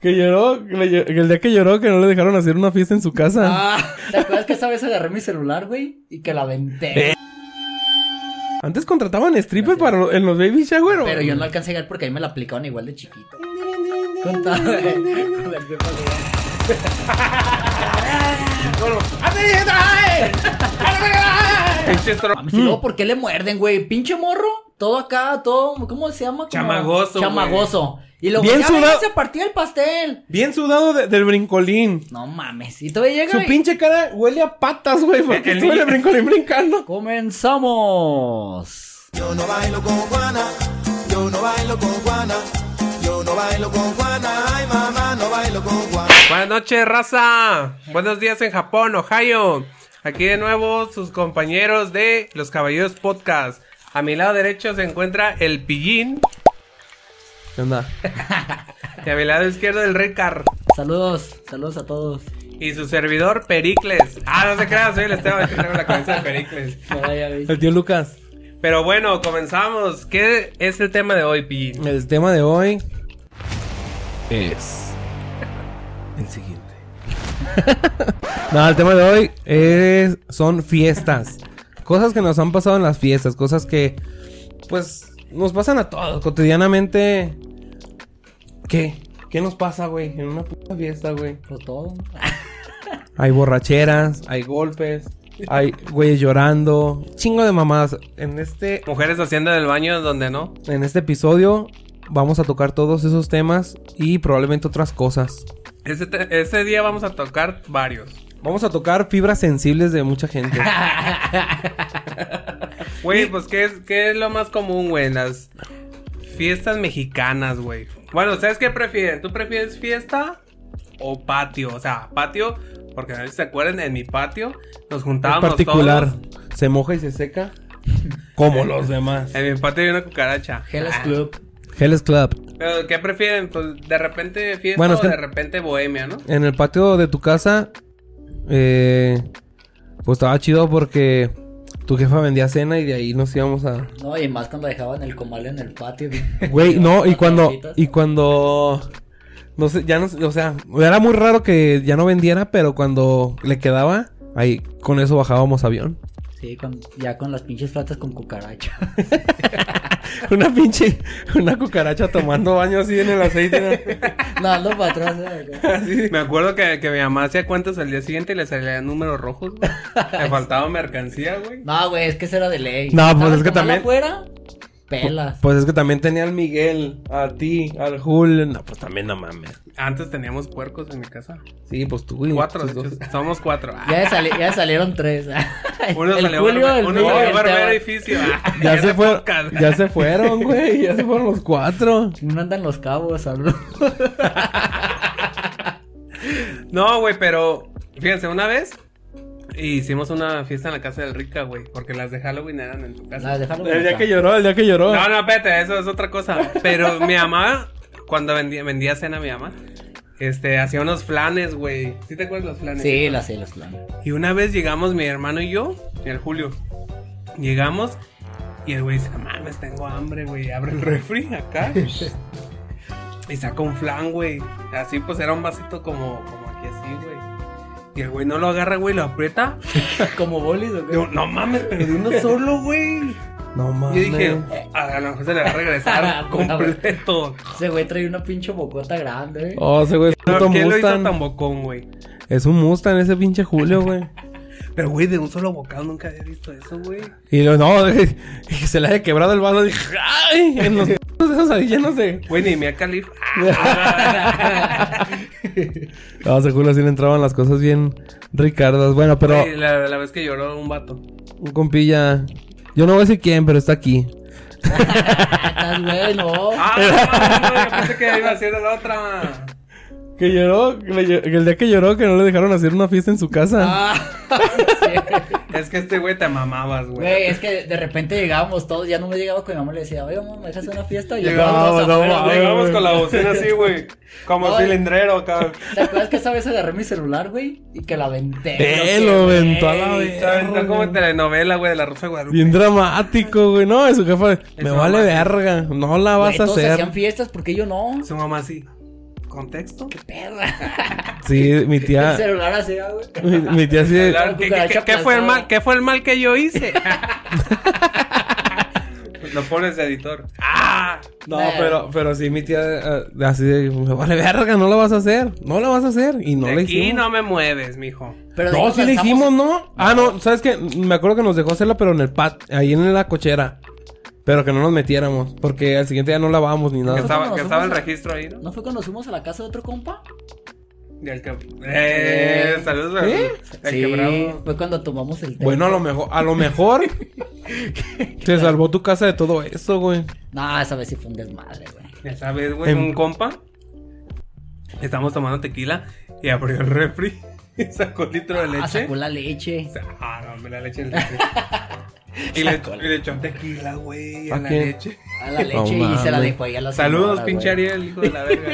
Que lloró, que el día que lloró que no le dejaron hacer una fiesta en su casa. Ah, ¿te acuerdas que esa vez agarré mi celular, güey? Y que la aventé. Antes contrataban stripper para lo- en los baby shower. Pero yo no alcancé a llegar porque ahí me la aplicaban igual de chiquito. Con todo- con el Pepa Pinches tro- Mames, Y luego, ¿por qué le muerden, güey? Pinche morro. Todo acá, todo, ¿cómo se llama? Como- Chamagoso, Chamagoso. Y luego, Bien ya sudado. vénganse a partir el pastel. Bien sudado de- del brincolín. No mames. Y todavía llega Su y- pinche cara huele a patas, güey, porque estuvo el brincolín brincando. Comenzamos. Yo no bailo con Juana, yo no bailo con Juana, yo no bailo con Juana, ay mamá, no bailo con Juana. Buenas noches, raza. Buenos días en Japón, Ohio. Aquí de nuevo sus compañeros de Los Caballeros Podcast. A mi lado derecho se encuentra el Pillín ¿Qué onda? y a mi lado izquierdo el Ricar. Saludos, saludos a todos. Y su servidor Pericles. Ah, no se crean, soy el Esteban que tengo la cabeza de Pericles. El tío Lucas. Pero bueno, comenzamos. ¿Qué es el tema de hoy, Pillín? El tema de hoy es el siguiente. no, el tema de hoy es son fiestas. Cosas que nos han pasado en las fiestas, cosas que pues nos pasan a todos cotidianamente. ¿Qué? ¿Qué nos pasa, güey? En una puta fiesta, güey. Pues todo. Hay borracheras, hay golpes, hay güeyes llorando, chingo de mamadas. En este Mujeres haciendo del baño donde no. En este episodio vamos a tocar todos esos temas y probablemente otras cosas. Ese, te- ese día vamos a tocar varios. Vamos a tocar fibras sensibles de mucha gente. Güey, pues ¿qué es, ¿qué es lo más común, güey? en Las fiestas mexicanas, güey. Bueno, ¿ustedes qué prefieren? ¿Tú prefieres fiesta o patio? O sea, patio, porque no sé si se acuerdan, en mi patio nos Es juntábamos particular. todos. Se moja y se seca. Como los demás. En mi patio hay una cucaracha. Hellas Ah. Club. Hell's Club. Pero ¿qué prefieren? Pues de repente fiesta Bueno, o de repente bohemia, ¿no? En el patio de tu casa, eh, pues estaba chido porque tu jefa vendía cena y de ahí nos íbamos a... No, y más cuando dejaban el comal en el patio. Güey, no, y cuando... Y cuando... No sé, ya no o sea, era muy raro que ya no vendiera, pero cuando le quedaba, ahí con eso bajábamos avión. Sí, con- ya con las pinches platas con cucaracha. Una pinche, una cucaracha tomando baño así en el aceite. no, ando para atrás. eh. Me acuerdo que, que mi mamá hacía cuentas al día siguiente y le salían números rojos, güey. Le faltaba mercancía, güey. No, güey, es que eso era de ley. No, pues es que también- afuera, pelas. Pues es que también tenía al Miguel, a ti, al Julio. No, pues también no mames. Antes teníamos puercos en mi casa. Sí, pues tú y Cuatro, tus dos. Somos cuatro. Ya, sali- ya salieron tres. Uno el salió Julio, el uno salió el barber Teba. edificio. Ah, Ya se fueron, ya se fueron, güey. Ya se fueron los cuatro. No andan los cabos, saludos. No, güey, pero fíjense, una vez hicimos una fiesta en la casa del Rica, güey, porque las de Halloween eran en tu casa. El día acá. que lloró, el día que lloró. No, no, espérate, eso es otra cosa. Pero mi mamá, cuando vendía, vendía cena mi mamá, este, hacía unos flanes, güey. ¿Sí te acuerdas de los flanes? Sí, las sé, los planes. Y una vez llegamos mi hermano y yo, y el Julio. Llegamos y el güey dice, "No mames, tengo hambre, güey. Abre el refri acá. y saca un flan, güey. Así pues era un vasito como, como aquí así, güey. Y el güey no lo agarra, güey, lo aprieta. Como bolis o qué? Digo, no mames, pero de uno solo, güey. No Yo mames. dije, a lo mejor se le va a regresar completo. Ese güey trae una pinche bocota grande. Oh, ese güey es Pero puto ¿Quién lo hizo Mustang. tan bocón, güey? Es un Mustang ese pinche Julio, güey. Pero, güey, de un solo bocado nunca había visto eso, güey. Y lo, no, y que se le haya quebrado el vaso. Dije, ¡ay! En los dedos ahí llenos de. Güey, ni Mia Khalif. No, ese Julio sí le entraban las cosas bien ricardas. Bueno, pero Güey, la, la vez que lloró un vato. un compilla. Yo no voy a decir quién, pero está aquí. Estás bueno. Ah, no, no, no, yo pensé que iba a ser la otra. Que lloró, que, el día que lloró que no le dejaron hacer una fiesta en su casa. Ah, sí. Es que este güey te mamabas, güey. Güey, es que de repente llegábamos todos, ya no me llegaba con mi mamá, le decía, oye, mamá, ¿me dejas hacer una fiesta? Y Llegamos, llegábamos no afuera, mames. güey. Llegamos con la bocina así, güey. Como cilindrero acá. ¿Te acuerdas que esa vez agarré mi celular, güey? Y que la aventé. Eh, lo aventó a la vez. Está como en telenovela, güey, de la Rosa de Guadalupe. Bien dramático, güey. No, su jefa, me vale mamá sí. verga. No la vas a todos hacer. hacían fiestas, ¿por qué yo no? Su mamá así. ¿Contexto? Perra. Sí, mi El tía. celular así, ah, güey. Mi, mi tía sí. de- ¿Qué, qué- qué- qué fue el mal, ¿Qué fue el mal que yo hice? Lo pones de editor. ¡Ah! No, Nah. pero, pero sí, mi tía eh, así de, me vale verga, no lo vas a hacer, no lo vas a hacer. Y no de le aquí hicimos. no me mueves, mijo. Pero No, sí le hicimos, ¿no? Ah, no, ¿sabes qué? Me acuerdo que nos dejó hacerla, pero en el pat, ahí en la cochera. Pero que no nos metiéramos, porque al siguiente día no lavábamos ni Que nada. estaba, que nos estaba el registro ahí, ¿no? ¿No fue cuando fuimos a la casa de otro compa? Y el que... Eh, saludos al ¿Eh? el sí, quebrado. fue cuando tomamos el té. Bueno, a lo mejor, a lo mejor te salvó tu casa de todo eso, güey. No, esa vez sí fue un desmadre, güey. Ya sabes, güey, Em- un compa. Estamos tomando tequila y abrió el refri y sacó un litro de Ah, leche. sacó la leche. Ah, no, me la leche del refri. y, le, y le echó tequila, güey, a ¿A la leche. A la No leche y se la dejó ahí a la Saludos, señora, pinche. Ariel, hijo de la verga.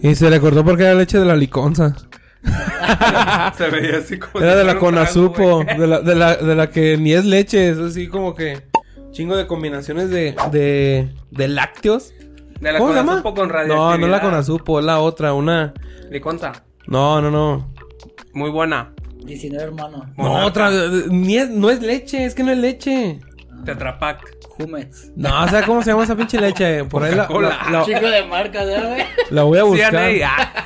Y se le cortó porque era leche de la liconza. Se veía así como. Era si de la Conazupo, de la, de, la, de la que ni es leche, es así como que chingo de combinaciones de, de, de lácteos. De la ¿Cómo se llama? Con No, no la Conazupo, es la otra, una. ¿Y cuánta? No, no, no. Muy buena. 19 hermano. No, otra, eh, ni es, no es leche, es que no es leche. Tetrapac. Humets. No, o sea, ¿cómo se llama esa pinche leche? Por ahí la, la, la- Chico de marca, ¿verdad? la voy a buscar. CNA, ah.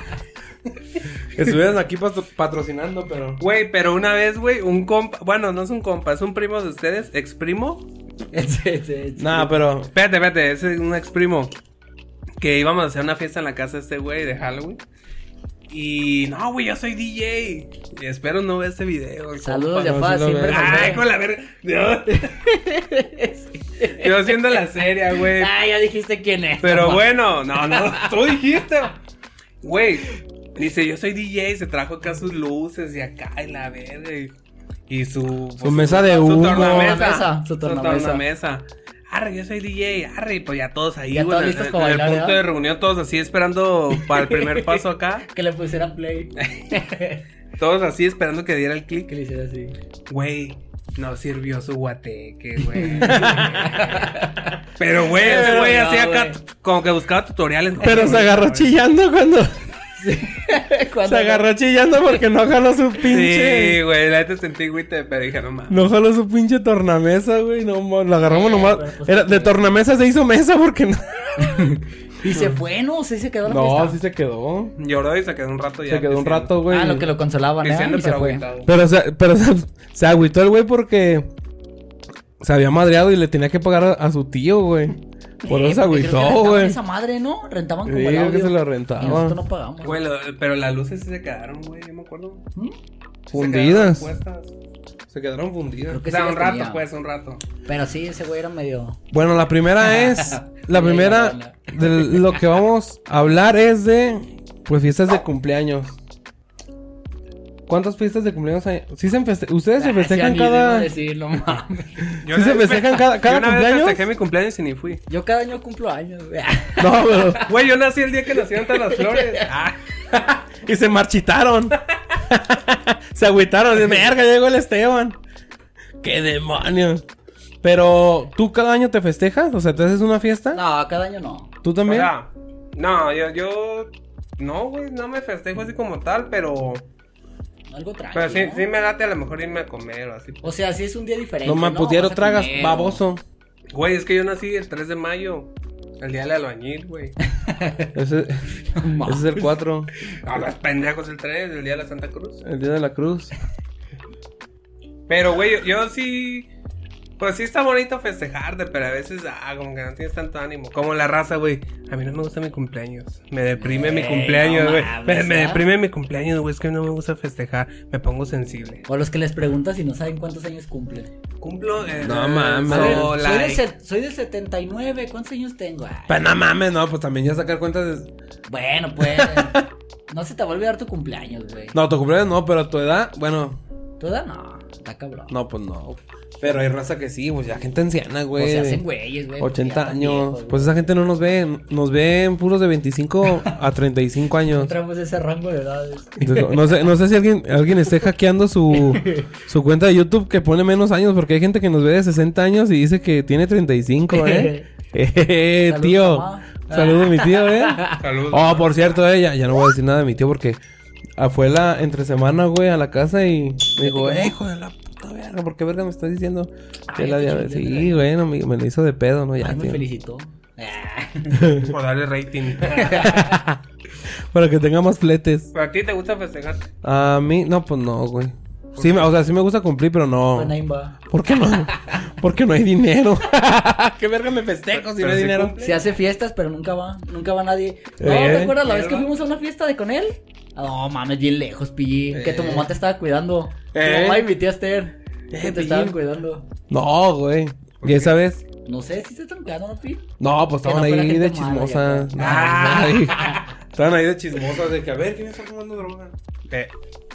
Estuvieran aquí patro- patrocinando, pero. Güey, pero una vez, güey, un compa. Bueno, no es un compa, es un primo de ustedes, ex primo. Nah, pero. Espérate, espérate, ese es un ex primo. Que íbamos a hacer una fiesta en la casa de este güey de Halloween. Y no, güey, yo soy DJ. Y espero no ver este video. Saludos de lo siempre Ay, con la verga. Dios. Yo haciendo la serie, güey. Ah, ya dijiste quién es. Pero bueno, no, no, tú dijiste. Güey, dice, yo soy DJ, se trajo acá sus luces y acá y la verga. Y, y su... Su mesa de humo. Tornamesa, Su su tornamesa. Arre, yo soy DJ, arre, y pues ya todos ahí, Ya güey, todos en- listos en, para en el punto de reunión, todos así esperando para el primer paso acá. Que le pusiera play. Todos así esperando que diera el que clic. le hiciera así. Güey, no sirvió su guateque, güey. Pero, güey, ese Pero güey no, hacía acá, como que buscaba tutoriales. Pero se agarró chillando cuando. Se agarró chillando porque no jaló su pinche. Sí, güey, la neta sentí güite, pero dije, no mames. No jaló su pinche tornamesa, güey. No, lo agarramos Eh, nomás. pues, Era, de tornamesa se hizo mesa porque no. Y se fue, ¿no? Sí se quedó la No, fiesta. sí se quedó. Lloró y se quedó un rato ya. Se quedó un rato, güey. Ah, lo que lo consolaban, ¿eh? Y se pero fue. agüitado. Pero, se, pero se, se agüitó el güey porque se había madreado y le tenía que pagar a, a su tío, güey. Por eso se agüitó, rentaban güey. esa madre, ¿no? Rentaban como Sí, el audio. que se lo Y rentaba. nosotros no pagamos. Güey, lo- pero las luces sí se quedaron, güey, yo me acuerdo. ¿Mm? Fundidas. Se quedaron puestas. Se quedaron fundidas. Creo que O sea, sí un las rato, tenía. pues, un rato. Pero sí, ese güey era medio... Bueno, la primera es. La primera de lo que vamos a hablar es de. Pues fiestas de cumpleaños. ¿Cuántas fiestas de cumpleaños hay? ¿Sí se feste- ¿Ustedes se Ah, festejan sí, cada.? decirlo, mames. Yo ¿Sí se vez- festejan cada- cada yo una cumpleaños? festejé mi cumpleaños y ni fui. Yo cada año cumplo años, güey. No, pero. Güey, yo nací el día que nacieron todas las flores. Ah, y se marchitaron. se agüitaron. De verga, llegó el Esteban. ¡Qué demonios! Pero, ¿tú cada año te festejas? O sea, ¿te haces una fiesta? No, cada año no. ¿Tú o también? sea, no, yo, yo, no, güey, no me festejo así como tal, pero, Algo tranquilo. pero sí, sí me late a lo mejor irme a comer o así. O sea, sí es un día diferente. no me ¿no? pudiero Vas a tragas, comer, baboso. Güey, es que yo nací el 3 de mayo, el día del albañil, güey. Ese, es el 4. No, los pendejos el 3, el día de la Santa Cruz. El día de la cruz. Pero, güey, yo, yo sí. Pues sí está bonito festejarte, pero a veces, ah, como que no tienes tanto ánimo. Como la raza, güey. A mí no me gusta mi cumpleaños. Me deprime mi cumpleaños, güey. me, me ¿ah? deprime mi cumpleaños, güey. Es que no me gusta festejar. Me pongo sensible. O los que les preguntas si no saben cuántos años cumplen. Cumplo. eh, No mames. So, soy, like- del soy del 79, ¿cuántos años tengo? Ay, Pero no mames, no, pues también ya sacar cuentas de... Bueno, pues. no se te va a olvidar tu cumpleaños, güey. No, tu cumpleaños no, pero tu edad, bueno, ¿Toda? No, está cabrón. no, pues no. Pero hay raza que sí, pues ya gente anciana, o güey. se de hacen güeyes, güey. porque 80 ya están años. viejos, pues esa gente no nos ve, nos ven puros de 25 a 35 años. Entramos ese rango de edades. Entonces, no sé, no sé si alguien, alguien esté hackeando su, su cuenta de YouTube que pone menos años, porque hay gente que nos ve de 60 años y dice que tiene 35, ¿eh? Eh, tío. Saludos a mi tío, ¿eh? Saludos. Oh, por cierto, eh, ya, ya no voy a decir nada de mi tío porque fue la entre semana, güey, a la casa y me dijo, eh, hijo de la puta verga, ¿por qué verga me estás diciendo que Ay, la diabetes? Sí, güey, no, me, me lo hizo de pedo, ¿no? Ya, Ay, me tío. felicitó. Por darle rating. Para que tenga más fletes. ¿Pero a ti te gusta festejarte? A mí, no, pues no, güey. Sí, me- o sea, sí me gusta cumplir, pero no. ¿Por qué no? Porque no hay dinero. ¿Qué verga me festejo si Pero no hay dinero? Se hace fiestas, pero nunca va. Nunca va nadie. No, Eh. ¿te acuerdas la vez que fuimos a una fiesta de con él? No, mames, bien lejos, Pilli. Que tu Eh. mamá te estaba cuidando. Eh. Tu mamá y mi tía Esther. Eh, que te estaban Pillín. cuidando. No, güey. ¿Y esa vez? No sé si te están cuidando, ¿no, Pi? No, pues estaban no ahí de chismosas. Ah. Estaban ahí de chismosas de que a ver quién está fumando droga. Eh,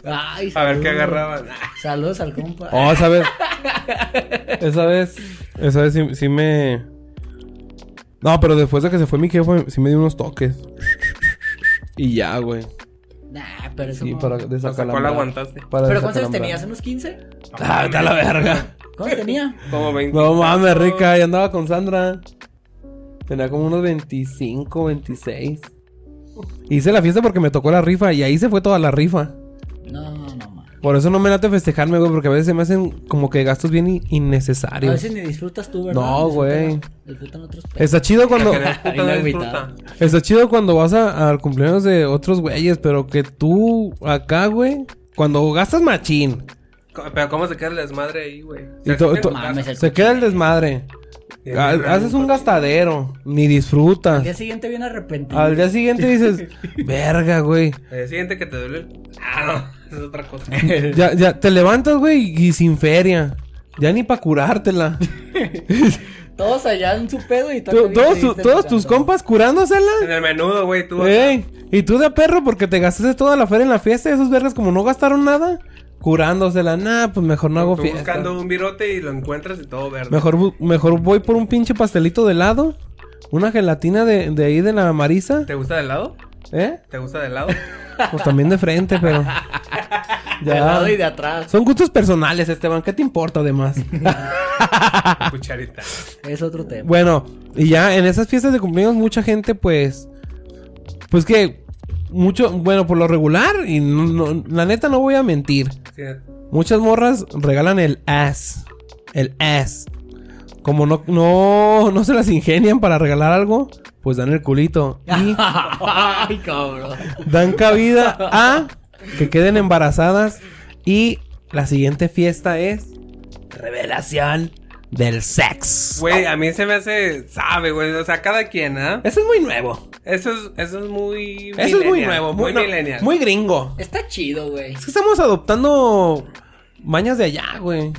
Ay, a ver qué saludos. agarraban. Saludos al compa. Oh, esa vez. esa vez. Esa vez sí, sí me. No, pero después de que se fue mi jefe, sí me dio unos toques. Y ya, güey. Nah, pero eso Sí, no. para ¿Hasta desacalambrar. cuál aguantaste? Para ¿Pero cuántos años tenías? ¿Unos 15? Ah, a la verga. ¿Cuántos tenía? Como 20. No mames, rica. Ya andaba con Sandra. Tenía como unos 25, 26. Hice la fiesta porque me tocó la rifa y ahí se fue toda la rifa. No, no, man. Por eso no me late festejarme, güey, porque a veces se me hacen como que gastos bien i- A innecesarios. veces ni disfrutas tú, ¿verdad? No, Disfrutan- güey. Disfrutan otros pedos. Está chido cuando no no está chido cuando vas a- al cumpleaños de otros güeyes, pero que tú acá, güey, cuando gastas machín Pero ¿cómo se queda el desmadre ahí, güey? Se queda el desmadre. Haces un gastadero, ni Al disfrutas. día siguiente viene arrepentido. Al día siguiente dices, verga, güey. El día siguiente que te duele el... Ah, no. Es otra cosa. Ya, ya, te levantas, güey, y sin feria. Ya ni para curártela. Todos allá en su pedo y acá todos, tu- todos tus compas curándosela. En el menudo, güey, tú... Ey, y tú de perro porque te gastaste toda la feria en la fiesta y esos vergas como no gastaron nada, curándosela. Nah, pues mejor no hago fiesta. buscando un virote y lo encuentras y todo verde. Mejor, bu- mejor voy por un pinche pastelito de helado. Una gelatina de, de ahí de la Marisa. ¿Te gusta de lado? ¿Eh? ¿Te gusta de lado? Pues también de frente, pero. De lado y de atrás. Son gustos personales, Esteban. ¿Qué te importa además? Cucharita. Es otro tema. bueno, y ya en esas fiestas de cumpleaños, mucha gente, pues. Pues que. Mucho. Bueno, por lo regular, y no- no- la neta no voy a mentir. Muchas morras regalan el ass. El ass. Como no, no, no se las ingenian para regalar algo, pues dan el culito. Y Ay, cabrón. dan cabida a que queden embarazadas. Y la siguiente fiesta es revelación del sex. Güey, a mí se me hace... Sabe, güey. O sea, cada quien, ¿ah? Eso es muy nuevo. Eso es, eso es muy... Eso es muy nuevo. Muy, Muy, no, millennial. muy gringo. Está chido, güey. Es que estamos adoptando mañas de allá, güey.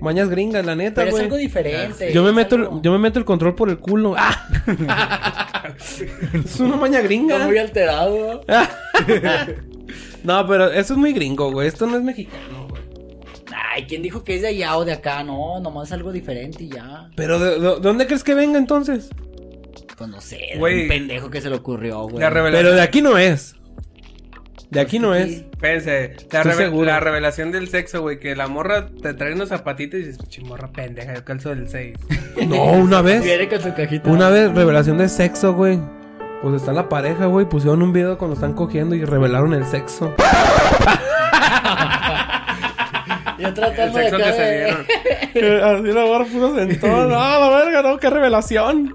Mañas gringas, la neta, Pero es güey. algo diferente. Yo me meto, el, yo me meto el control por el culo. ¡Ah! es una maña gringa. Está muy alterado. no, pero eso es muy gringo, güey. Esto no es mexicano, güey. Ay, ¿quién dijo que es de allá o de acá? No, nomás algo diferente y ya. Pero ¿de, de- de dónde crees que venga entonces? Pues no sé, de Güey. un pendejo que se le ocurrió, güey. La revelación... Pero de aquí no es. De aquí no es. Espérense, la, Estoy reve- seguro. la revelación del sexo, güey, que la morra te trae unos zapatitos y dices, "Pinche morra pendeja, yo calzo del 6. No, una vez. Viene con su cajita. Una vez, revelación de sexo, güey. Pues está la pareja, güey. Pusieron un video cuando están cogiendo y revelaron el sexo. Yo tratando de sexo que se dieron. Así la morra puso sentón. No, la verga, no, qué revelación.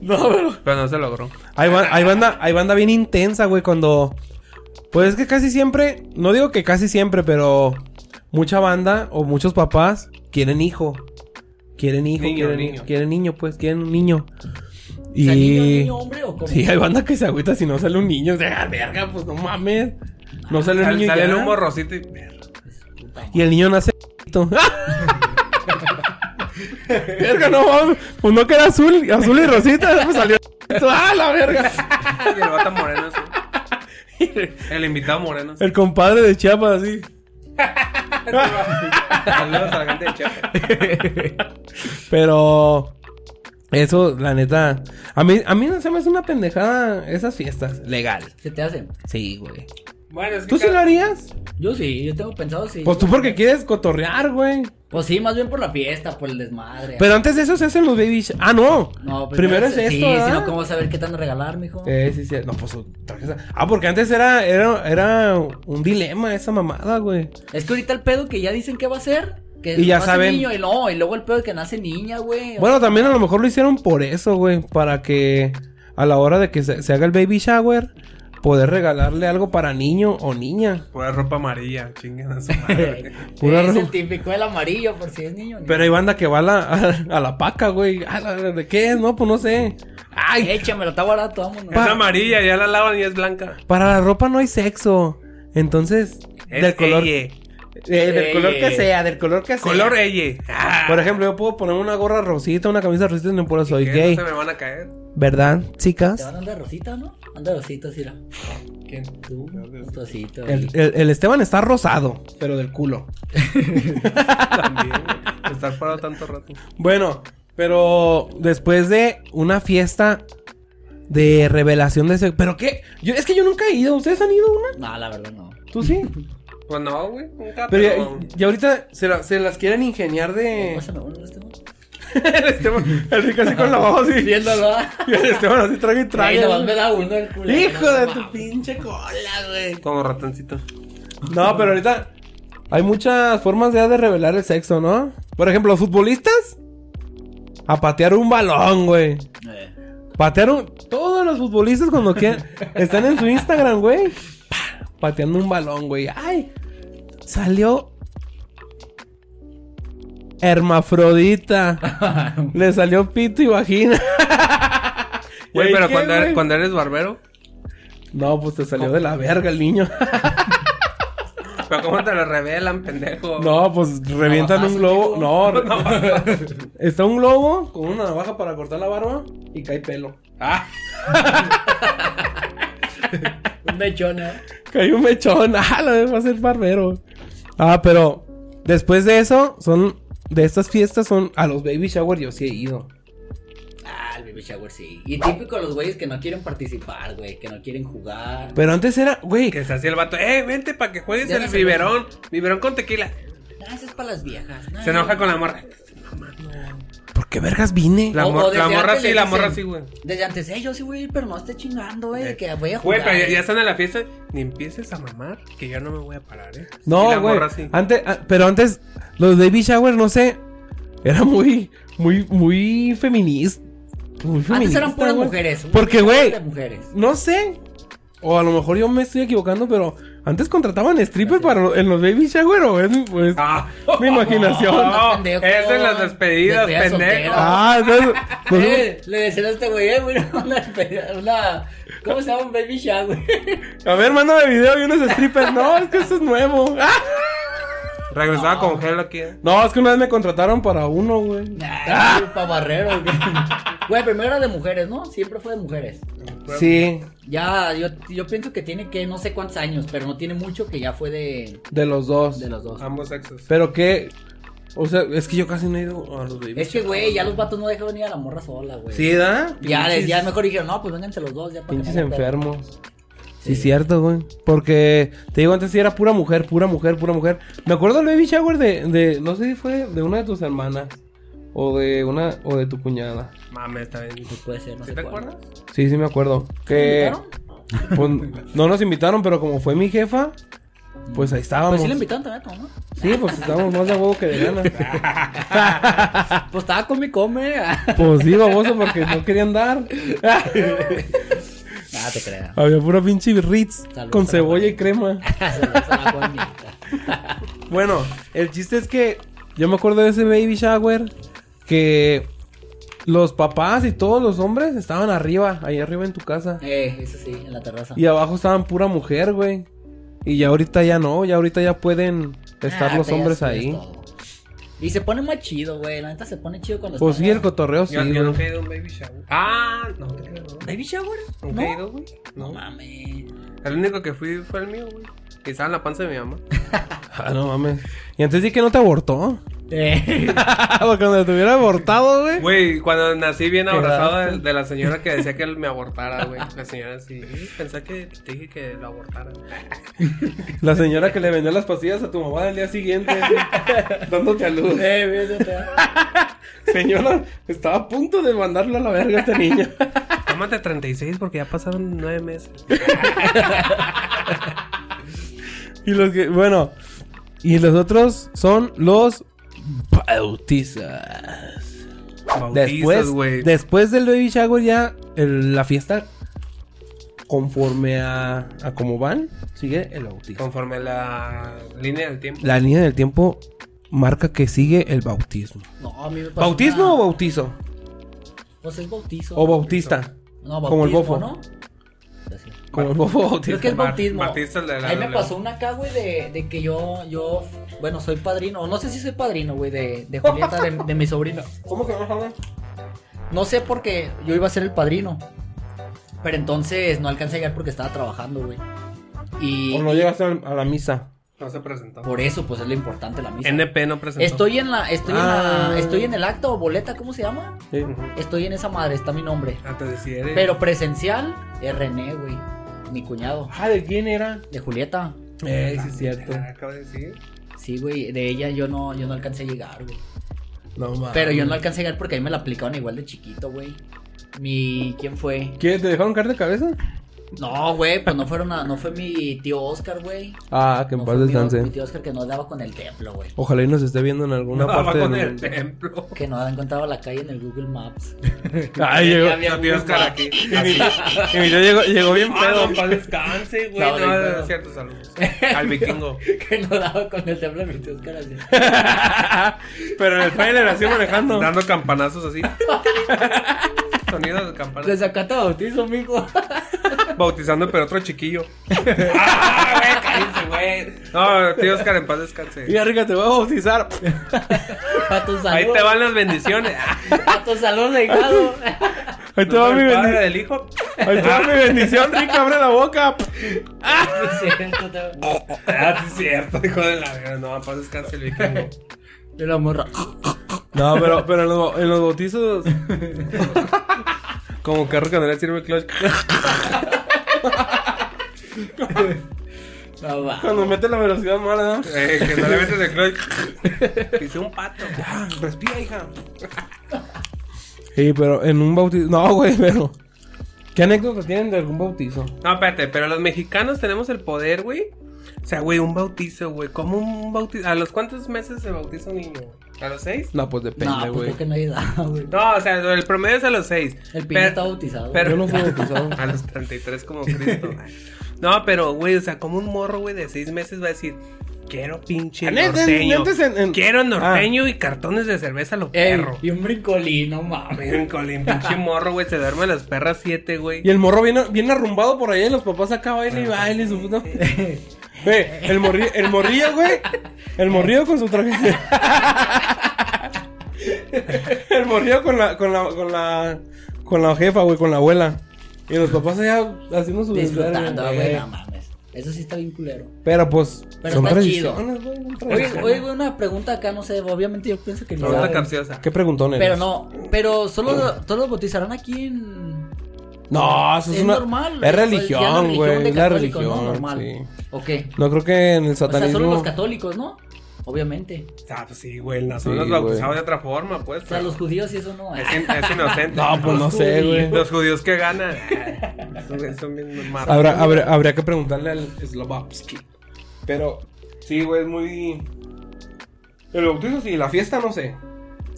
no, pero. Pero no se logró. Hay, ba- hay banda, hay banda bien intensa, güey, cuando... Pues es que casi siempre, no digo que casi siempre, pero mucha banda o muchos papás quieren hijo. Quieren hijo, Niño, quieren niño. niño. Quieren niño, pues, quieren un niño. Y... Niño, niño, hombre o cómo? Sí, hay banda que se agüita si no sale un niño. O sea, verga, pues no mames. No sale un Sale, niño y sale el ya. humo rosito y... Y el niño nace... verga, no mames. Pues no queda azul, azul y rosita, pues salió... ¡Ah, la verga! y el vato moreno así. El invitado moreno. El compadre de Chiapas, así. Saludos a la gente de Chiapas. Pero eso, la neta, a mí, a mí no se me hace una pendejada esas fiestas. Legal. ¿Se te hace? Sí, güey. Bueno, es que ¿Tú sí lo harías? Yo sí, yo tengo pensado sí. Pues tú porque quieres cotorrear, güey. Pues sí, más bien por la fiesta, por el desmadre. Pero antes de eso se hacen los baby sh- Ah, no. No, primero es esto, Sí, ¿verdad? si no, ¿cómo saber qué te van a regalar, mijo? Eh, sí, sí. No, pues trajes a- Ah, porque antes era, era, era un dilema esa mamada, güey. Es que ahorita el pedo que ya dicen que va a ser. Que Y ya nace saben. niño y no, y luego el pedo de que nace niña, güey. Bueno, también a lo mejor lo hicieron por eso, güey. Para que a la hora de que se, se haga el baby shower, poder regalarle algo para niño o niña. Pura ropa amarilla, chingan a su madre. Pura es el típico del amarillo, por si es niño. Pero hay banda que va a la, a, a la paca, güey. Ah, la- ¿De qué es? No, pues no sé. Ay, Échamelo, está barato, vámonos. es amarilla, ya la lavan y es blanca. para la ropa no hay sexo. Entonces, Es del color. elle. Eh, del color que sea, del color que sea. Color elle. Ah, Por ejemplo, yo puedo poner una gorra rosita, una camisa rosita y no por eso soy gay. No se me van a caer. ¿Verdad, Te chicas? van a andar rosita, ¿no? Anda rosita, sí, ¿Quién? Tú, un rosito. El, el- el Esteban está rosado, pero del culo. También. güey. Estar parado tanto rato. Bueno, pero después de una fiesta de revelación de ese... ¿Pero qué? Yo, es que yo nunca he ido. ¿Ustedes han ido a una? No, la verdad no. ¿Tú sí? Pues no, güey. Nunca, Pero pero. ya, ya ahorita se, la- se las quieren ingeniar de... Pásame uno, este, ¿no? el Esteban, el Rico así con la voz así. Viéndolo. Y el Esteban así traga y Ahí traga. nomás me da uno el culo. Hijo de tu pinche cola, güey. Como ratoncito. No, pero ahorita hay muchas formas ya de revelar el sexo, ¿no? Por ejemplo, los futbolistas a patear un balón, güey. Eh, Patear un... Todos los futbolistas cuando quieran están en su Instagram, güey. Pa, Pateando un balón, güey. Ay, salió hermafrodita. Le salió pito y vagina. Güey, ¿Y pero qué, cuando, eres, cuando eres barbero. No, pues te salió de la verga el niño. Pero ¿cómo te lo revelan, pendejo? No, pues revientan un Navajazo, globo. No, re- está un globo con una navaja para cortar la barba y cae pelo. Ah, un mechón, ¿eh? Cae un mechón. Ah, lo va a ser barbero. Ah, pero después de eso, son. De estas fiestas son. A los baby shower yo sí he ido. Ah, el baby shower sí. Y típico los güeyes que no quieren participar, güey. Que no quieren jugar. Pero antes era. Güey. que se hacía el vato. Eh, vente para que juegues Ya el no se biberón. Biberón con tequila. Ah, eso es para las viejas. Se enoja con la morra. ¿Por qué vergas vine? La, mor- morra sí, la morra sí, güey. Desde antes, eh, yo sí voy a ir, pero no esté chingando, güey. Eh, Que voy a jugar. Güey, pero ya, ya están en la fiesta. Ni empieces a mamar, que yo no me voy a parar, eh. Y No, la güey. morra sí. Antes, ah, pero antes, los baby shower, no sé. Era muy, muy, muy feminista. Muy Antes feminista, eran puras güey. mujeres. un Porque, güey, de mujeres. No sé. O a lo mejor yo me estoy equivocando, pero antes contrataban stripper para en los baby shower o es pues, Ah. mi imaginación. No, pendejo. es en las despedidas, Despedida pendejo. Ah, entonces. pues, Eh, le decían a este güey, eh, mira, una, despedida- una, ¿cómo se llama? Un baby shower. a ver, mándame video y unos strippers. No, es que esto es nuevo. Ah. Regresaba con gel aquí. No, es que una vez me contrataron para uno, güey. Nah, pa' barrero, güey. Güey, primero era de mujeres, ¿no? Siempre fue de mujeres. Sí, Ya, yo, yo pienso que tiene que no sé cuántos años, pero no tiene mucho que ya fue de, de los dos. de los dos. Ambos sexos. Pero que. O sea, es que yo casi no he ido a los baby Es que, güey, ya los vatos no dejaban ir a la morra sola, güey. Sí, ¿da? Ya, Pinches- ya mejor dijeron, no, pues vénganse los dos, ya para que Pinches pedo. enfermos. Sí, cierto, güey. Porque te digo, antes sí era pura mujer, pura mujer, pura mujer. Me acuerdo del baby shower de, de no sé si fue de una de tus hermanas o de una o de tu cuñada. Mames. Pues puede ser, no ¿Sí sé te cuál. acuerdas? Sí, sí me acuerdo. Que pues, no nos invitaron, pero como fue mi jefa, pues ahí estábamos. Pues sí le invitaron también, mamá. Sí, pues estábamos más de huevo que de gana. Pues estaba come y come. pues sí, baboso, porque no querían dar. Ah, te creas. Había pura pinche Ritz con cebolla y crema. Bueno, el chiste es que yo me acuerdo de ese baby shower que los papás y todos los hombres estaban arriba, ahí arriba en tu casa. Eh, eso sí, en la terraza. Y abajo estaban pura mujer, güey. Y ya ahorita ya no, ya ahorita ya pueden estar Ah, los pero ya hombres ahí. todo. Y se pone más chido, güey. La neta se pone chido cuando Pues sí, el cotorreo sí. Yo, yo nunca he ido a un baby shower. Ah, no te creo. ¿Baby shower? Nunca he güey. No No. mames. El único que fui fue el mío, güey. Y estaba en la panza de mi mamá. Ah, no mames. Y antes di que no te abortó. Eh, Porque cuando te hubiera abortado, güey. Güey, cuando nací bien abrazado de, la señora que decía que él me abortara, güey. La señora sí. Pensé que te dije que lo abortara. La señora que le vendió las pastillas a tu mamá el día siguiente, dándote a luz. eh. Señora, estaba a punto de mandarle a la verga a este niño. Tómate 36 porque ya pasaron nueve meses. Y los que, bueno, y los otros son los bautizas. Bautizos, Después, güey. después del baby shower ya el- la fiesta conforme a, a cómo van, sigue el bautismo. Conforme a la línea del tiempo. La línea del tiempo marca que sigue el bautismo. No, a mí me pasó ¿Bautismo una- o bautizo? Pues es bautizo. O bautista. No, como el bofo. ¿no? Como el Creo bautista. que es bautismo. Batista, el de la Ahí me pasó una acá, güey, de, de que yo, yo, bueno, soy padrino, o no sé si soy padrino, güey, de, de Julieta, de, de mi sobrino. ¿Cómo que no joder? No sé porque yo iba a ser el padrino. Pero entonces no alcancé a llegar porque estaba trabajando, güey. Y O no llegaste a la misa. No se presentó. por eso, pues es lo importante la misa. NP no presentó. Estoy en la, estoy en Ah. la, estoy en el acto o boleta, ¿cómo se llama? Sí. Estoy en esa madre, está mi nombre. Antes de si eres- Pero presencial es René, güey. Mi cuñado. Ah, ¿de quién era? De Julieta. Eh, sí es cierto. Acabo de decir. Sí, güey. De ella yo no, yo no alcancé a llegar, güey. No mames. Pero yo no alcancé a llegar porque ahí me la aplicaron igual de chiquito, güey. Mi. ¿Quién fue? ¿Qué? ¿Te dejaron caer de cabeza? No, güey, pues no fueron a- no fue mi tío Oscar, güey. Ah, que en No paz fue mi- descanse. Mi tío Oscar que no daba con el templo, güey. Ojalá y nos esté viendo en alguna No, parte con del el templo. Que no encontraba la calle en el Google Maps. Ay, llegó. No, tío Oscar Maps. aquí. Y mi, y mi tío llegó, llegó bien Ah, pedo. no, paz descanse, güey. No, No, cierto, saludos. Al vikingo. que no daba con el templo de mi tío Oscar así. Pero en el trailer así manejando. Dando campanazos así. Sonidos de campanas. Desde acá te bautizo, mijo. Bautizando, pero otro chiquillo. ¡Ah, güey! No, tío Oscar, en paz descanse. Mira, Rica, te voy a bautizar. A tu salud. Ahí te van las bendiciones. A tu salud, hijado. Ahí te va mi bendición. del hijo. Ahí te va mi bendición, Rica, abre la boca. Sí, cierto, te- Ah, sí, es cierto, hijo de la verga. No, en paz descanse el vikingo. De la morra. No, pero, pero en, los, en los bautizos. Como carro le sirve clutch. No va. Cuando mete la velocidad mala, ¿no? Eh, que no le metes el clutch. Hice un pato. Ya, respira, hija. Sí, pero en un bautizo. No, güey, pero. ¿Qué anécdotas tienen de algún bautizo? No, espérate, pero los mexicanos tenemos el poder, güey. O sea, güey, un bautizo, güey. ¿Cómo un bautizo? ¿A los cuántos meses se bautiza un niño? ¿A los seis? No, pues No, depende, pues güey. creo que no hay edad, güey. No, o sea, el promedio es a los seis. El pino Pero- está bautizado. pero- Yo no fui bautizado. A los 33 como Cristo. No, pero, güey, o sea, como un morro, güey, de seis meses va a decir, quiero pinche Ah, norteño. en- en- Quiero norteño y cartones de cerveza a lo Ey, perro. y un brincolín, no mames. Miren, Colín, pinche morro, güey, se duerme a las perras siete, güey. Y el morro viene, viene arrumbado por allá y los papás acá baile y baile y su puta. Ve, el, morri- el morrillo, güey. El morrillo con su traje. el morrillo con la, con la, con la, con la jefa, güey, con la abuela. Y los papás allá haciendo su Disfrutando, güey, no mames. Eso sí está bien culero. Pero pues, Pero son está chido. güey. Oye, güey, una pregunta acá, no sé, obviamente yo pienso que no. Pregunta capciosa. ¿Qué preguntones? Pero no, pero solo, solo los bautizarán aquí en. No, eso es, Es una. normal. Es religión, güey. Es la religión. ¿no? Normal. sí. ¿O qué? No creo que en el O sea, satanismo. solo los católicos, ¿no? Obviamente. Ah, pues sí, güey, no Sí, son los bautizados güey. de otra forma, pues. O sea, los judíos y eso no. Es, in- es inocente. No, pues no sé, güey. Los judíos que ganan. Son, son bien. Habrá, habrá, habría que preguntarle al Slovovsky. Pero, sí, güey, es muy. El bautizo sí, la fiesta no sé.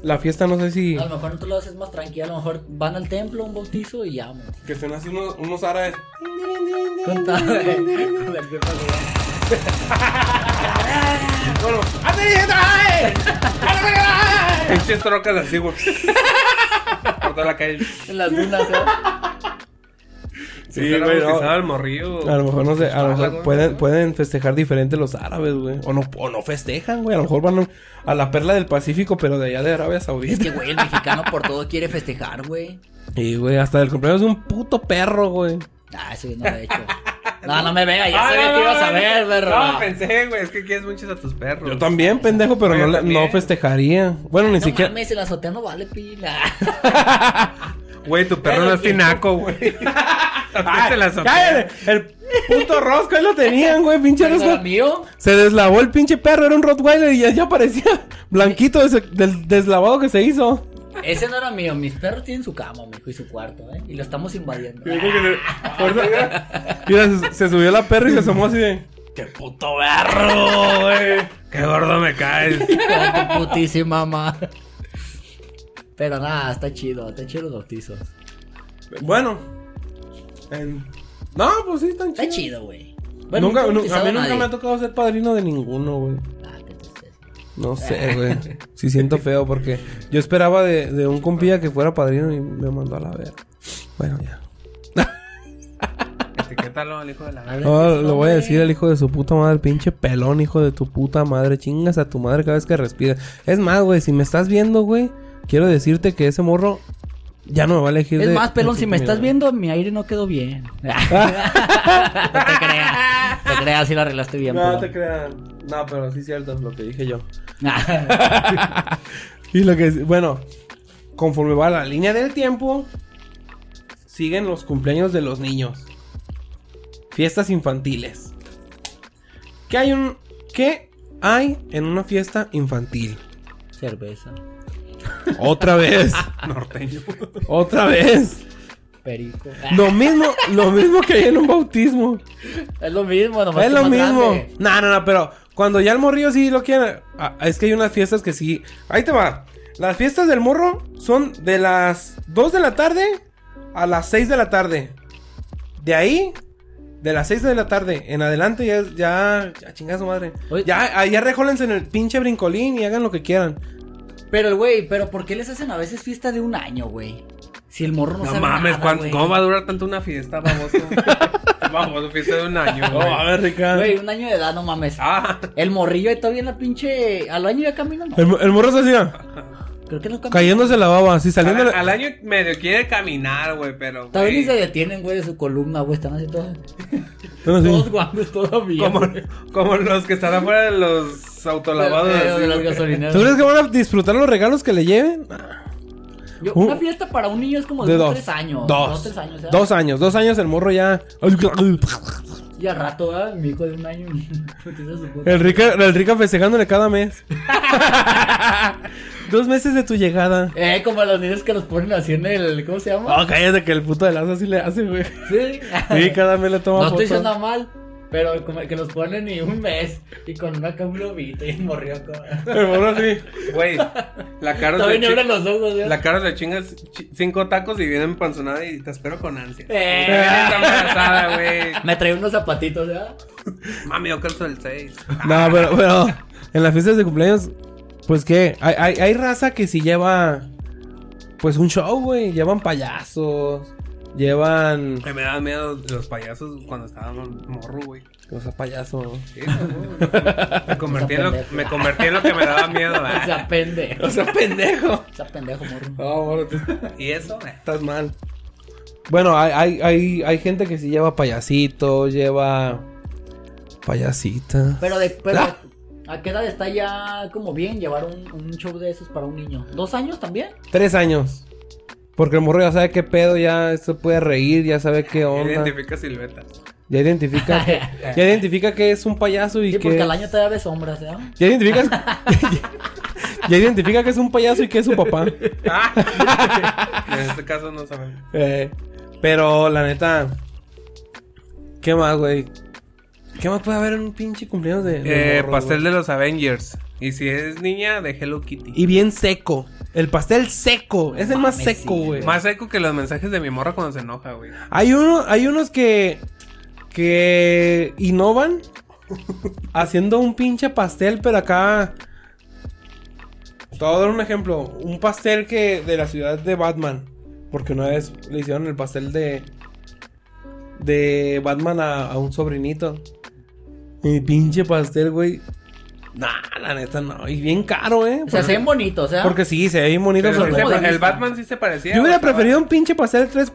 La fiesta no sé si. A lo mejor en otros lados es más tranquilo. A lo mejor van al templo, un bautizo y ya. Que estén así unos, unos árabes. Con ta- con el pepa Bueno, ¡Ate, Pinches trocas así, güey. Por toda la calle. En las dunas, ¿eh? Sí, Sí, güey. no. el morrillo. A lo mejor no sé, a lo mejor pueden, pueden festejar diferente los árabes, güey. O no, o no festejan, güey. A lo mejor van a la perla del Pacífico, pero de allá de Arabia Es Saudita. que, güey, el mexicano por todo quiere festejar, güey. Y, güey, hasta el cumpleaños de un puto perro, güey. Ah, eso yo no lo he hecho. No, no me vea, ya Ah, sabía no, que ibas a ver, perro. No, pensé, güey, es que quieres muchos a tus perros. Yo también, pendejo, pero no, festejaría. Bueno, ni No siquiera. mames, en la azotea no vale pila. Güey, tu perro no es tinaco, güey. Ay, Se la azotea. cállate. El puto rosco ahí lo tenían, güey, pinche ¿No era rosco. mío? Se deslavó el pinche perro, era un Rottweiler y ya, parecía blanquito ese- del deslavado que se hizo. Ese no era mío. Mis perros tienen su cama, mijo, y su cuarto, ¿eh? Y lo estamos invadiendo. Mira, se, subió la perra y se asomó así de. ¡Qué puto perro, güey! Qué gordo me caes. Tu putísima madre. Pero nada, está chido, está chido los bautizos. Bueno. en- No, pues sí, están Está chidos. chido, güey. Bueno, nunca, he nu- a mí nunca nadie. me ha tocado ser padrino de ninguno, güey. Ah. No sé, güey. Sí siento feo porque yo esperaba de, de un compilla que fuera padrino y me mandó a la ver. Bueno, ya. Etiquétalo al hijo de la ver, No, le voy a decir al hijo de su puta madre, pinche pelón, hijo de tu puta madre. Chingas a tu madre cada vez que respira. Es más, güey, si me estás viendo, güey, quiero decirte que ese morro ya no me va a elegir Es de- más, pelón, de si me estás viendo, mi aire no quedó bien. no te creas. Te creas si lo arreglaste bien. No pelón. te crean. No, pero sí es cierto lo que dije yo. Y lo que bueno, conforme va la línea del tiempo, siguen los cumpleaños de los niños. Fiestas infantiles. ¿Qué hay un qué hay en una fiesta infantil? Cerveza. Otra vez, norteño. otra vez. Perico. Lo mismo, lo mismo que hay en un bautismo. Es lo mismo, nomás Es que lo más mismo. grande. No, no, no, pero cuando ya el morrillo sí lo quiere. ah, es que hay unas fiestas que sí. Ahí te va. Las fiestas del morro son de las 2 de la tarde a las 6 de la tarde. De ahí, de las 6 de la tarde en adelante, ya, ya, ya chinga su madre. Oye. Ya, ya rejólense en el pinche brincolín y hagan lo que quieran. Pero, güey, pero ¿por qué les hacen a veces fiesta de un año, güey? Si el morro no, No sabe mames, nada, ¿cuán- güey. ¿cómo va a durar tanto una fiesta, baboso? Baboso, fiesta de un año, Oh, güey. a ver, Ricardo. Güey, un año de edad, no mames. Ah, El morrillo todavía en la pinche... Al año ya camina, ¿no? El, el morro se hacía Creo que no camina. cayéndose la baba, así saliendo. al, al año medio quiere caminar, güey, pero. Todavía ni se detienen, güey, de su columna, güey. Están así todos... Bueno, sí. Todos guantes todavía. Como, güey. como los que están afuera de los autolavados. Así, de las güey. gasolineras. ¿Tú crees que van a disfrutar los regalos que le lleven? Yo- Uh, una fiesta para un niño es como de, dos. tres años. Dos. tres años, ¿eh? Dos años. Dos años el morro ya. Y al rato, ¿verdad? Mi hijo de un año. a su puta. El rica, el rica festejándole cada mes. Dos meses de tu llegada. Eh, como a los niños que los ponen así en el. ¿Cómo se llama? Oh, cállate que el puto de lazo así le hace, güey. Sí. Y cada mes le toma No estoy foto. diciendo mal. Pero como que los ponen y un mes. Y con una globito y morrió con. El morro así. Güey, la cara Todavía de ni abren los ojos, ¿eh? La cara le chingas chi- cinco tacos y viene empanzonada y te espero con ansia. Eh. Está embarazada, güey. Me trae unos zapatitos, ¿eh? Mami, yo calzo el 6. No, pero, pero en las fiestas de cumpleaños, pues qué, hay, hay, hay raza que sí lleva, pues un show, güey. Llevan payasos, llevan, Me daban miedo los payasos cuando estaba morro, güey. o sea, payaso. Sí, no, me, convertí en lo, me convertí en lo que me daba miedo. O sea, ¿verdad? pendejo. O sea, pendejo. O sea, pendejo, morro. No, morro, tú Y eso, eh. estás mal. Bueno, hay, hay, hay, hay gente que sí lleva payasitos, lleva payasita. Pero, de, pero Ah. ¿A qué edad está ya como bien llevar un, un show de esos para un niño? ¿Dos años también? Tres años. Porque el morro ya sabe qué pedo, ya se puede reír, ya sabe qué onda. Identifica silvetas. Ya identifica que, ya identifica que es un payaso y Sí, que porque al año todavía ves sombras, ¿eh? ya identifica ya identifica que es un payaso y que es su papá. Ah. en este caso no sabemos. Eh, pero la neta ¿Qué más, güey? ¿Qué más puede haber en un pinche cumpleaños de, de Eh, morro, pastel güey? de los Avengers. Y si es niña, de Hello Kitty. y bien seco. El pastel seco, es el más seco, sí, güey. Más seco que los mensajes de mi morra cuando se enoja, güey. Hay uno, hay unos que que innovan haciendo un pinche pastel, pero acá te voy a dar un ejemplo, un pastel que de la ciudad de Batman, porque una vez le hicieron el pastel de de Batman a, a un sobrinito. Y pinche pastel, güey. Nah, la neta no, y bien caro, eh. O sea, se ven bonitos, ¿eh? Porque sí, se ve bien bonito. Pero sobre sí todo. se- como de el vista. Batman sí se parecía. Yo hubiera o preferido un pinche pastel de tres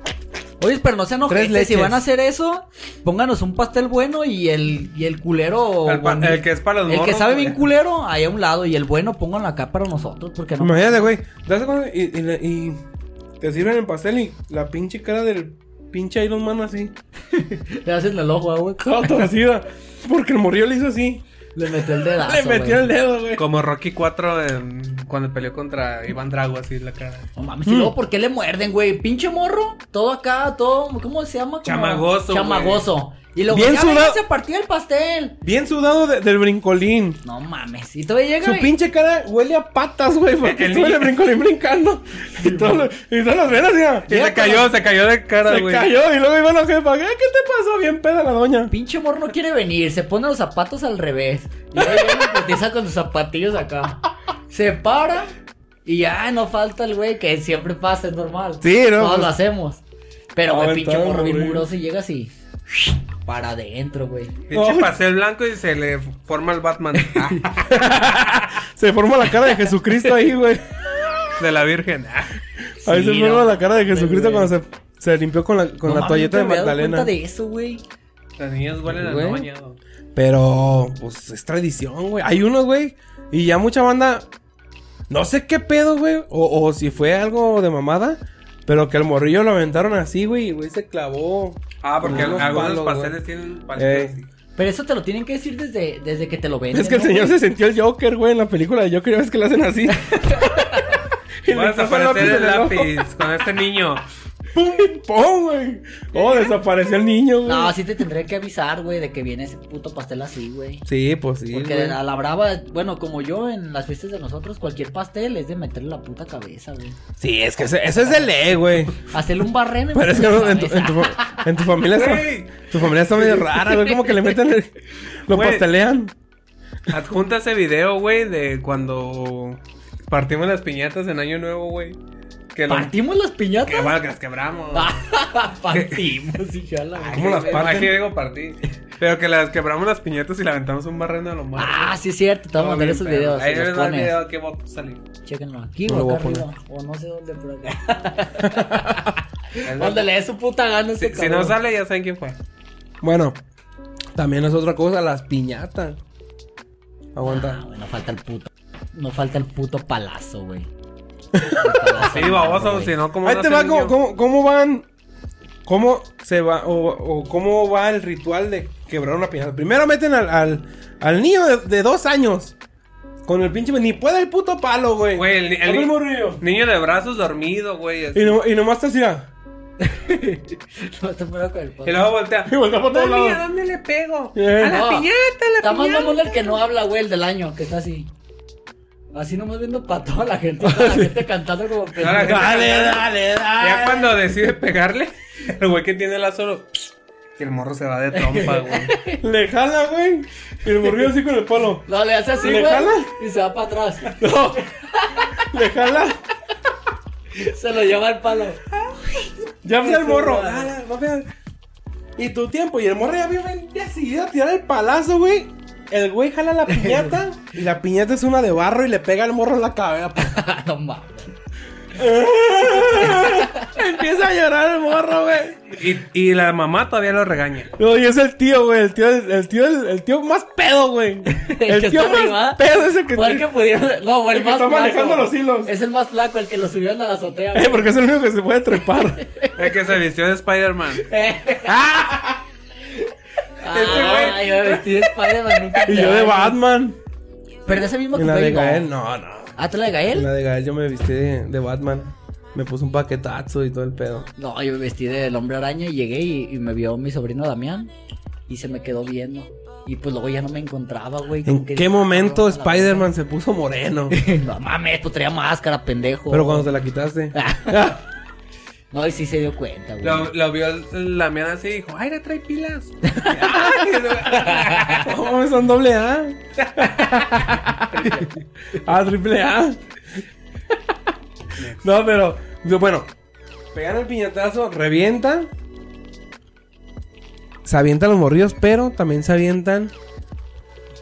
Oye, pero no sean Tres ojetes. Si van a hacer eso, pónganos un pastel bueno y el, y el culero. El el que es para los El que sabe güey. bien culero, ahí a un lado. Y el bueno, pónganlo acá para nosotros. Porque no. Imagínate, güey. Y, y, y te sirven el pastel y la pinche cara del pinche Iron Man así. Le hacen el ojo, ah, güey. Toda torcida. Porque el morrillo le hizo así. Le metió el dedazo. le metió el dedo, güey. Como Rocky 4 en- cuando peleó contra Iván Drago, así en la cara. No mames, y luego, ¿por qué le muerden, güey? Pinche morro, todo acá, todo, ¿cómo se llama? Como- Chamagoso. Chamagoso. Y luego, Bien ya sudado. se partió el pastel. Bien sudado de- del brincolín. No mames, y todavía llega Su y- pinche cara huele a patas, güey. Porque El estuvo brincolín brincando. Y, todo y todas las venas, ya. Y se cayó, se cayó de cara, Se güey. cayó y luego iba la jefa. ¿Qué, ¿Qué te pasó? Bien peda la doña. Pinche morro no quiere venir, se pone los zapatos al revés. Y ahí viene y putiza con sus zapatillos acá. Se para y ya no falta el güey que siempre pasa, es normal. Sí, ¿no? Todos Pues- lo hacemos. Pero, güey, pinche morro bien mugroso y llega así. Para adentro, güey. Pinche Ay. pastel blanco y se le forma el Batman. Se forma la cara de Jesucristo ahí, güey. de la Virgen. Ah. Ahí Sí, se forma no. la cara de Jesucristo güey. cuando se, se limpió con la, con No la mames, toalleta de Magdalena. de eso, güey. Las niñas huelen a Güey. no bañado. Pero, pues, es tradición, güey. Hay unos, güey. Y ya mucha banda. No sé qué pedo, güey. O, o si fue algo de mamada. Pero que el morrillo lo aventaron así, güey. Y güey se clavó. Ah, porque algunos palos, pasteles güey. tienen palitos así. Pero eso te lo tienen que decir desde, desde que te lo venden. Es que el ¿no, señor güey? se sintió el Joker, güey, en la película de Joker. Ya ves que le hacen así. Y Va a puso el desaparecer el lápiz con este niño. ¡Pum! ¡Pum, güey! Oh, desapareció el niño, güey. No, sí te tendré que avisar, güey, de que viene ese puto pastel así, güey. Sí, pues sí. Porque güey. a la brava, bueno, como yo en las fiestas de nosotros, cualquier pastel es de meterle la puta cabeza, güey. Sí, es que ese, ese es de ley, güey. Hacerle un barreno. Pero es que no, en, tu, en, cabeza. tu, en tu familia está, tu familia está medio rara, güey. Como que le meten el- lo Güey. pastelean. Adjunta ese video, güey, de cuando partimos las piñatas en Año Nuevo, güey. Que lo- ¿Partimos las piñatas? Que bueno, que las quebramos. Partimos, y ya la ¿Cómo las parten? que digo partí. Pero que las quebramos las piñatas y le aventamos un barreno a lo más. Ah, sí es cierto, te voy a mandar esos videos. Ahí los les va el pones. video que va a salir. Chéquenlo aquí No lo o voy acá a poner. arriba. O no sé dónde, por acá. Donde le dé su puta gana Si, ese si no cabrón. sale, ya saben quién fue. Bueno, también es otra cosa, las piñatas. Ah, Aguanta. güey, no falta el puto. No falta el puto palazo, güey. El Sí, baboso, si no, ¿cómo Ahí te va, el ¿cómo, niño? cómo, cómo van? ¿Cómo se va? O, o cómo va el ritual de quebrar una piñata? Primero meten al, al, al niño de, de dos años. Con el pinche... Ni puede el puto palo, güey. Güey, el, el morrillo. niño de brazos dormido, güey. Y, no, y nomás te hacía... El Y luego voltea. Y voltea para todos Mami, ¿a lados. dónde le pego? Eh. A la No. piñata, a la Está más piñata. mamón el que no habla, güey, el del año, que está así. Así nomás viendo para toda la gente, toda la gente cantando como pendejo. Dale, dale, dale. Ya cuando decide pegarle, el güey que tiene la solo. Y el morro se va de trompa, güey. Le jala, güey. Y el morrillo así con el palo. No, le hace así, ¿Le güey. jala? Y se va para atrás. No. Le jala. Se lo lleva al palo. Ya fue el morro. Dale, no veas. Y tu tiempo. Y el morro ya vio ven, decidido a tirar el palazo, güey. El güey jala la piñata. y la piñata es una de barro y le pega al morro en la cabeza. no mames. Empieza a llorar el morro, güey. Y, y la mamá todavía lo regaña. No, y es el tío, güey. El tío, el tío, el tío más pedo, güey. El que tío está más arriba. pedo es el que el que pudieron. No, el, El que más está flaco. manejando los hilos. Es el más flaco, el que lo subió a la azotea. Eh, porque es el único que se puede trepar. El que se vistió de Spider-Man. Ah, yo me vestí de Spider-Man nunca. y yo de Batman. Pero de ese mismo En la de Gael, no. no. ¿Ah, tú la de En Gael? la de Gael yo me vestí de, de Batman. Me puse un paquetazo y todo el pedo. No, yo me vestí del hombre araña y llegué y, y me vio mi sobrino Damián y se me quedó viendo. Y pues luego ya no me encontraba, güey. ¿En qué momento "Ah, Spider-Man se puso moreno? verga". No mames, pues traía máscara, pendejo. Pero cuando te la quitaste. Ah, No, y sí se dio cuenta, güey. Lo, lo vio la mía así y dijo, ay, le trae pilas. No, son doble A. ah, triple A. No, pero, bueno, pegan el piñatazo, revienta. Se avientan los morrillos, pero también se avientan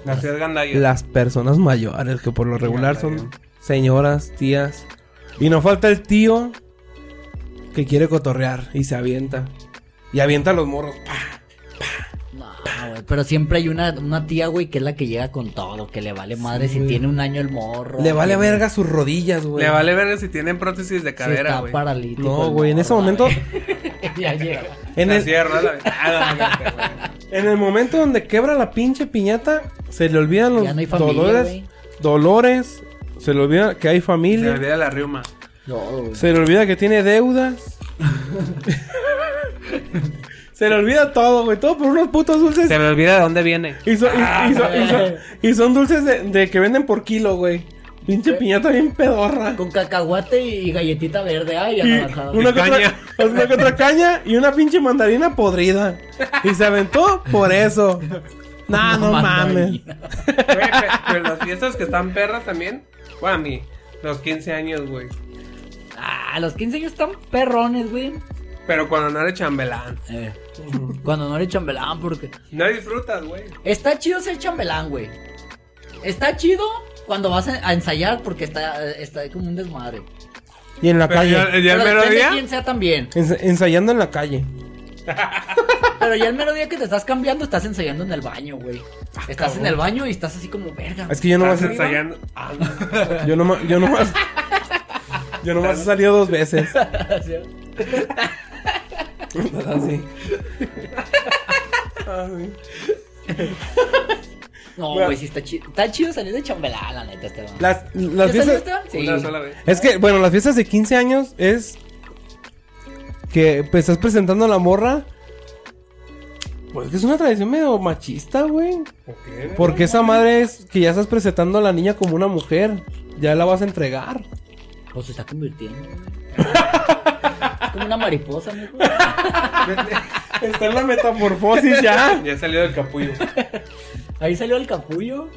Gandaya. las personas mayores, que por lo regular son señoras, tías. Y no falta el tío que quiere cotorrear y se avienta. Y avienta a los morros. ¡pa! No, güey, pero siempre hay una, una tía, güey, que es la que llega con todo, que le vale madre si güey. tiene un año el morro. Le vale verga sus rodillas, güey. Le vale ver si tienen prótesis de si cadera, está güey. paralítico. No, güey, en ese momento, ya llega. en La el, cierra la en el momento donde quebra la pinche piñata, se le olvidan los Ya no hay familia, dolores, güey. dolores, se le olvida que hay Se familia, olvida la riuma. No, güey. se le olvida que tiene deudas. se le olvida todo, güey, todo por unos putos dulces. Se me olvida de dónde viene. Y, son- y- y son, y son- y son dulces de, de que venden por kilo, güey. Pinche piñata bien pedorra. Con cacahuate y galletita verde, ay, Y anaranjada. una, que otra, caña. una que otra caña y una pinche mandarina podrida. Y se aventó por eso. Nah, no mames. Güey, pe- pero las fiestas que están perras también. Bueno, a mí, los 15 años, güey. Ah, los 15 años están perrones, güey. Pero cuando no eres chambelán. Eh, Cuando no eres chambelán, porque. No disfrutas, güey. Está chido ser chambelán, güey. Está chido cuando vas a ensayar porque está, está como un desmadre. Y en la Pero calle. ya el Pero mero depende de día. quién sea también. Ens- ensayando en la calle. Pero ya el mero día que te estás cambiando, estás ensayando en el baño, güey. Estás en el baño y estás así como verga. Es que yo nomás, Estás ensayando. Ah, no. yo nomás, yo nomás, yo nomás he salido dos veces. Así. Ay. No, Bueno. güey, sí está chido. Está chido salir de chambelán, la neta, Esteban. Las, las ¿Ya fiestas? Sí. Una sola vez. es que, bueno, las fiestas de 15 años es que pues, estás presentando a la morra. Pues que es una tradición medio machista, güey. ¿Por qué? Porque esa madre es que ya estás presentando a la niña como una mujer. Ya la vas a entregar. Pues se está convirtiendo. es como una mariposa, mijo. Está en la metamorfosis ya. Ya salió del capullo. Ahí salió el capullo.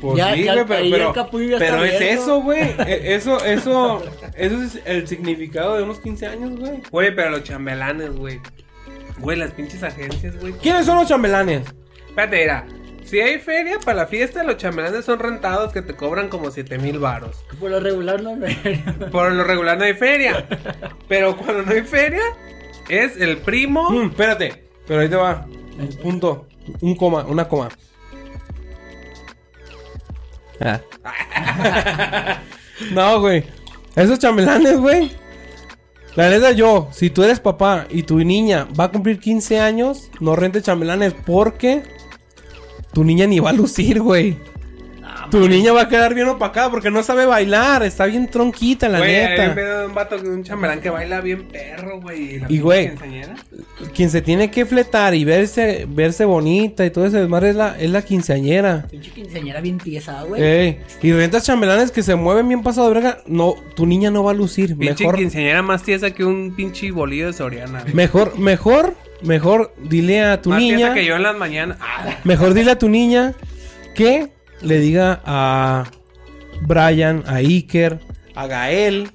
Pues Ya- sí, ya güey, pero, ahí pero, el capullo ya está pero es eso, güey. E- Eso, eso, eso es el significado de unos 15 años, güey. Güey, pero los chambelanes, güey. Güey, las pinches agencias, güey. ¿Quiénes son los chambelanes? Espérate, mira. Si hay feria para la fiesta, los chambelanes son rentados que te cobran como 7 mil varos. Por lo regular no me... Por lo regular no hay feria. Pero cuando no hay feria, es el primo. Mm, espérate, pero ahí te va. Un punto, un coma, una coma. Ah. no, güey. Esos chambelanes, güey. La neta, yo, si tú eres papá y tu niña va a cumplir 15 años, no rentes chambelanes porque tu niña ni va a lucir, güey. Tu niña va a quedar bien opacada porque no sabe bailar, está bien tronquita, la Güey, hay un neta. un vato, de un chambelán que baila bien perro, güey. Y, güey. Quien se tiene que fletar y verse, verse bonita y todo ese desmadre es la, es la quinceañera. Pinche quinceañera bien tiesa, güey. Ey, y rentas chambelanes que se mueven bien pasado de verga. No, tu niña no va a lucir. Pinche Mejor, quinceañera más tiesa que un pinche bolillo de Soriana. güey. mejor, mejor, mejor dile a tu más niña. que yo en las mañanas. Ah, Mejor dile a tu niña que le diga a Brian, a Iker, a Gael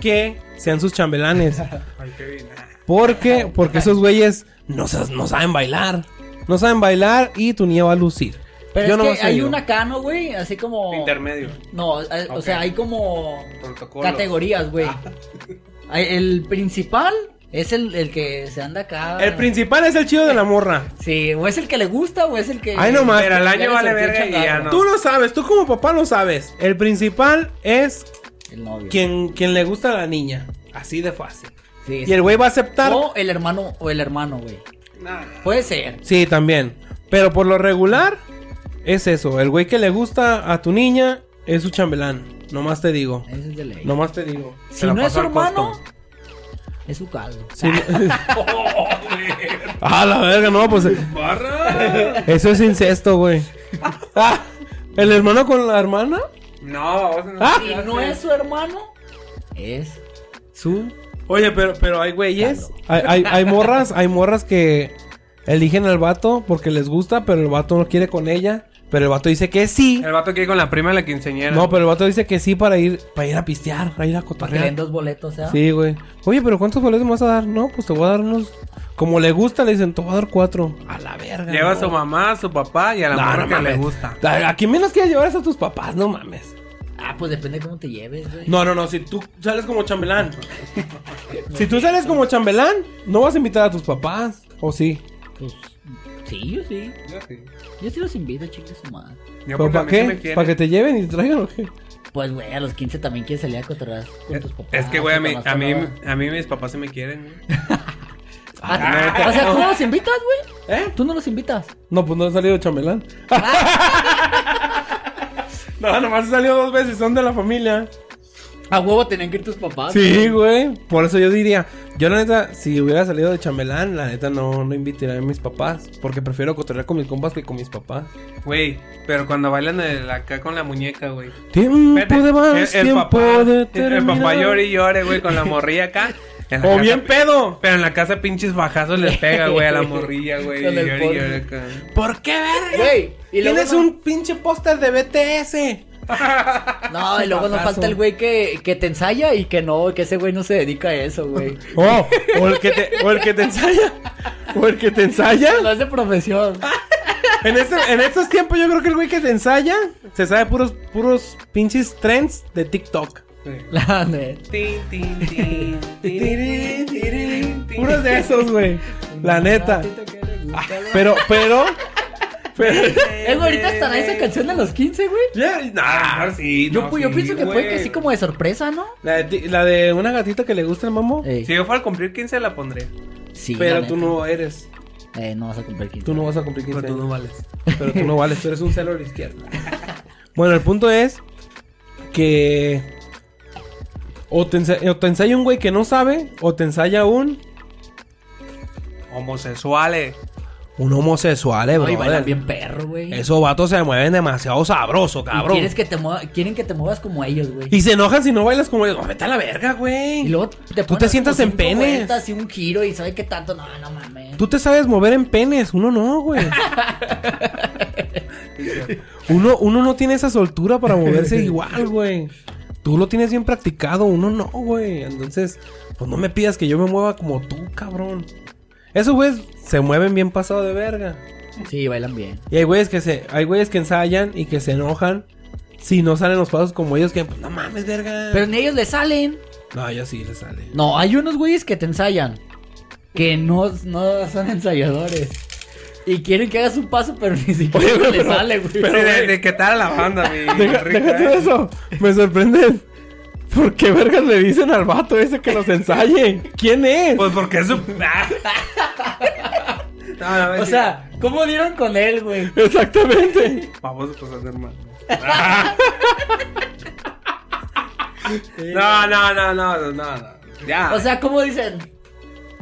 que sean sus chambelanes. ay, qué bien. Porque, porque esos güeyes no, no saben bailar. No saben bailar y tu niña va a lucir. Pero Yo es que hay digo. un acá, ¿no, güey? Así como... Intermedio. No, eh, o sea, hay como Protocolo. categorías, güey. Ah. Hay- El principal es el, el que se anda acá. El principal es el chido de la morra. Sí, o es el que le gusta o es el que... Ay, no más. Pero al Ya año le vale el verga y ya no. Tú lo sabes, tú como papá lo sabes. El principal es El novio. quien, quien le gusta a la niña. Así de fácil. Sí, Y el güey va a aceptar. O el hermano, o el hermano, güey. Nah. Puede ser. Sí, también. Pero por lo regular, es eso. El güey que le gusta a tu niña es su chambelán. Nomás te digo. Es de ley. Nomás te digo. Si no es su hermano, costo. Es su caldo. Sí. ah, la verga, no, pues. ¡Barra! Eso es incesto, güey. Ah, ¿El hermano con la hermana? No, no. Ah. Si no es su hermano, es su... Oye, pero, pero hay güeyes. Hay, hay, hay morras, hay morras que eligen al vato porque les gusta, pero el vato no quiere con ella. Pero el vato dice que sí. El vato que ir con la prima de la quinceañera. No, pero el vato dice que sí para ir, para ir a pistear, para ir a Para que le cotorrear. den dos boletos, ¿eh? Sí, güey. Oye, pero ¿cuántos boletos me vas a dar? No, pues te voy a dar unos. Como le gusta, le dicen, te voy a dar cuatro. A la verga. Lleva a su mamá, a su papá y a la No, mujer no que le mames. gusta. A, a quien menos quieras llevar es a tus papás, no mames. Ah, Ah, pues depende de cómo te lleves, güey. No, no, no, si tú sales como chambelán. si tú sales como chambelán, no vas a invitar a tus papás. ¿O sí? Pues sí, yo sí. Yo sí. Yo sí los invito, chicos, su madre. Yo ¿Pero porque a para qué? ¿Para que te lleven y te traigan o qué? Pues, güey, a los 15 también quieres salir a cotorrear con tus papás. Es que, güey, a mí, a mí, a mí mis papás sí me quieren, güey. Ah, o sea, ¿tú no los invitas, güey? ¿Eh? ¿Tú no los invitas? No, pues no he salido chambelán. no, nomás he salido dos veces, son de la familia. A huevo tenían que ir tus papás. Sí, güey. Por eso yo diría, yo la neta, si hubiera salido de chambelán, la neta no, no invitaría a mis papás. Porque prefiero cotorrear con mis compas que con mis papás. Güey, pero cuando bailan el- acá con la muñeca, güey. Tiempo Vete, de más, tiempo papá, de el- el papá llore y llore, güey, con la morrilla acá. O casa- bien pedo. Pero en la casa pinches bajazos les pega, güey, a la morrilla, güey. El llore y llore acá. ¿Por qué, verga? Güey, Tienes no- un pinche póster de BTS. No, y luego no Bajazo. falta el güey que, que te ensaya y que no, que ese güey no se dedica a eso, güey. Oh, o el que te, o el que te ensaya. O el que te ensaya. No es de profesión. En, este, en estos tiempos yo creo que el güey que te ensaya se sabe puros, puros pinches trends de TikTok. Puros de esos, güey. La neta. Pero, pero. Pero Eh, ahorita estará esa canción de los 15, güey. ya, nah, sí, Yo, no, yo sí, pienso que güey. fue que así como de sorpresa, ¿no? La de, ti- la de una gatita que le gusta el mambo. Eh, Si yo fuera a cumplir 15 la pondré. sí, pero la tú no eres. Eh, no vas a comprar 15. Tú no vas a cumplir 15 Pero tú no vales. Pero tú no vales, tú eres un celo de la izquierda. Bueno, el punto es que o te, ensa- o te ensaya un güey que no sabe, o te ensaya un, Homosexuales. Un homosexual, eh, No, y brother. bailan bien perro, güey. Esos vatos se mueven demasiado sabroso, Y cabrón. quieres que te mueva- quieren que te muevas como ellos, güey. Y se enojan si no bailas como ellos. Vete a la verga, Y güey. luego te Tú te sientas en penes. Y un giro y sabe qué tanto. No, no mames. Tú te sabes mover en penes, uno no, güey. uno, uno no tiene esa soltura para moverse igual, güey. Tú lo tienes bien practicado, uno no, güey. Entonces, pues no me pidas que yo me mueva como tú, cabrón. Esos güeyes se mueven bien pasado de verga. Sí, bailan bien. Y hay güeyes que se, hay güeyes que ensayan y que se enojan si no salen los pasos como ellos que, pues no mames, verga. Pero ni ellos le salen. No, yo sí le sale. No, hay unos güeyes que te ensayan. Que no, no son ensayadores. Y quieren que hagas un paso, pero ni siquiera Oye, le sale, güey. Pero de, de qué tal la banda, mi Deja- rica, déjate eh? eso. Me sorprende. ¿Por qué vergas le dicen al vato ese que los ensaye? ¿Quién es? Pues porque es. No, no, O sea, ¿cómo dieron con él, güey? Exactamente. Vamos a pasar de hermano. No, no, no, no, no, no. Ya. O sea, ¿cómo dicen?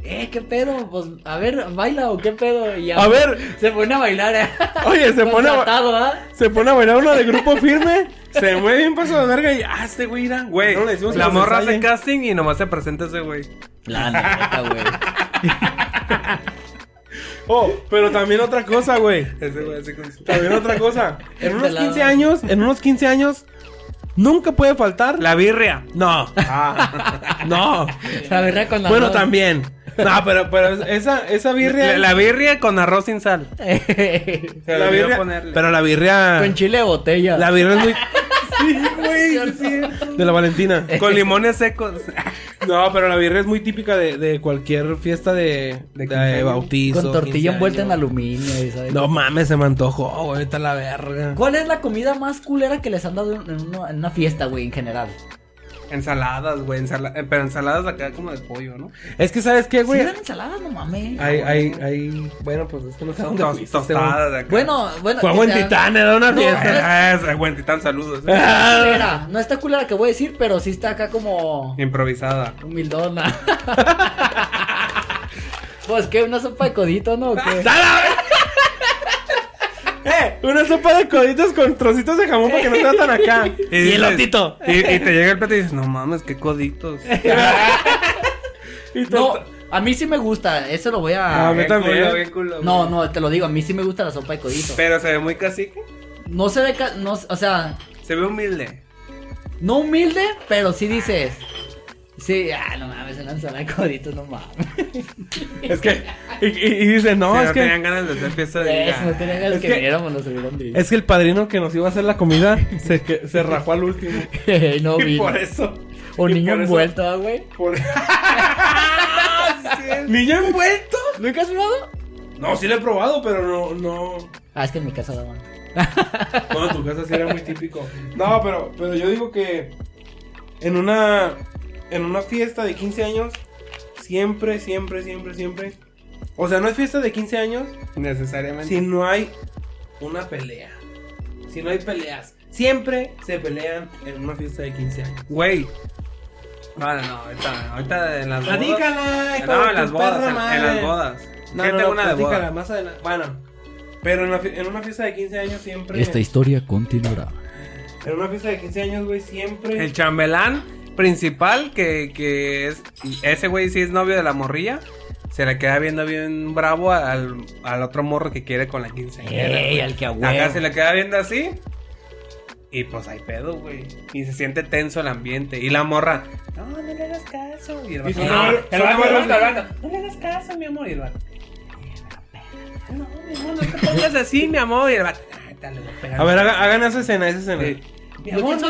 Eh, ¿qué pedo? Pues, a ver, baila o qué pedo. Y ya, A ver. Se pone a bailar, eh. Oye, se pone a, ¿ah? se pone a bailar uno de grupo firme. Se mueve bien paso de verga y ah, este güey irá. Güey, No le decimos que la morra hace casting y nomás se presenta ese güey. La neta, güey. Oh, pero también otra cosa, güey. También otra cosa. En unos Pelado. 15 años, en unos 15 años, nunca puede faltar. La birria. No. No. La verdad con la Bueno, también. No, pero, pero esa, esa birria. La, la birria con arroz sin sal. la birria- ponerle. pero la birria. Con chile de botella. La birria es muy. Sí, güey. sí. De la Valentina. Con limones secos. No, pero la birria es muy típica de, de cualquier fiesta de, De de, 15 años. bautizo. Con tortilla 15 envuelta en aluminio. y ¿sabes? No mames, se me antojó, güey. Está la verga. ¿Cuál es la comida más culera que les han dado en una, en una fiesta, güey, en general? Ensaladas, güey. ensala- eh, Pero ensaladas acá como de pollo, ¿no? Es que, ¿sabes qué, ¿Sí güey? dan ensaladas? No mames. Hay, hay, hay. Bueno, pues es que no sé dónde Tos- tostadas de acá. Bueno, bueno. Fue buen titán, era una No, fiesta. Es, buen titán, saludos. eh. No está culera, no está culera que voy a decir, pero sí está acá como Improvisada. humildona. pues que una sopa de codito, ¿no? ¿O qué? ¡Eh! Una sopa de coditos con trocitos de jamón para que no sea tan acá. Y, dices- elotito. Y, y te llega el plato y dices, no mames, qué coditos. Y No, a mí sí me gusta, eso lo voy Ah, a... a mí también. culo, bien culo. No, no, te lo digo, a mí sí me gusta la sopa de codito. Pero se ve muy cacique. No se ve, ca- no, o sea, Se ve humilde. no humilde, pero sí dices... Sí, ah, no mames, una ensalada de coditos, no mames. Es que. Y, y- y dice, no, es no que. tenían ganas de hacer fiesta de Eso, no tenía ganas Es que, que- viniéramos, nos hubieran dicho. Es que el padrino que nos iba a hacer la comida se, que, se rajó al último. no Y vino. por eso. Y niño envuelto, ¿ah, güey. por- ¿Niño envuelto? ¿Nunca has probado? No, sí lo he probado, pero no, no. Ah, es que en mi casa daban. No, en tu casa sí era muy típico. No, pero, pero yo digo que en una en una fiesta de 15 años siempre, siempre, siempre, siempre. O sea, no es fiesta de 15 años Necesariamente. si no hay una pelea. Si no hay peleas. Siempre se pelean en una fiesta de 15 años. Güey. Vale, no, ahorita, ahorita en las bodas. Platícala, hijo No, en las bodas, en, las bodas. No, ¿Qué no, no, una de platícala boda? más adelante. Bueno, pero en, la en una fiesta de 15 años siempre. historia continuará. En una fiesta de 15 años, güey, siempre. El chambelán principal, que, que es. Ese güey sí es novio de la morrilla. Se le queda viendo bien bravo al, al otro morro que quiere con la quinceañera. Ey, al que a huevo. Acá se le queda viendo así. Y pues hay pedo, güey. Y se siente tenso el ambiente. Y la morra. No, no le hagas caso. Y el Y vato. No, el vato, No le hagas caso, mi amor. Y el vato. No, mi amor, no te pongas así, mi amor. Y el vato. "Ay, dale, voy pegar". A ver, haga- hagan esa escena, esa escena. Sí. Mi ¿Yo amor, no-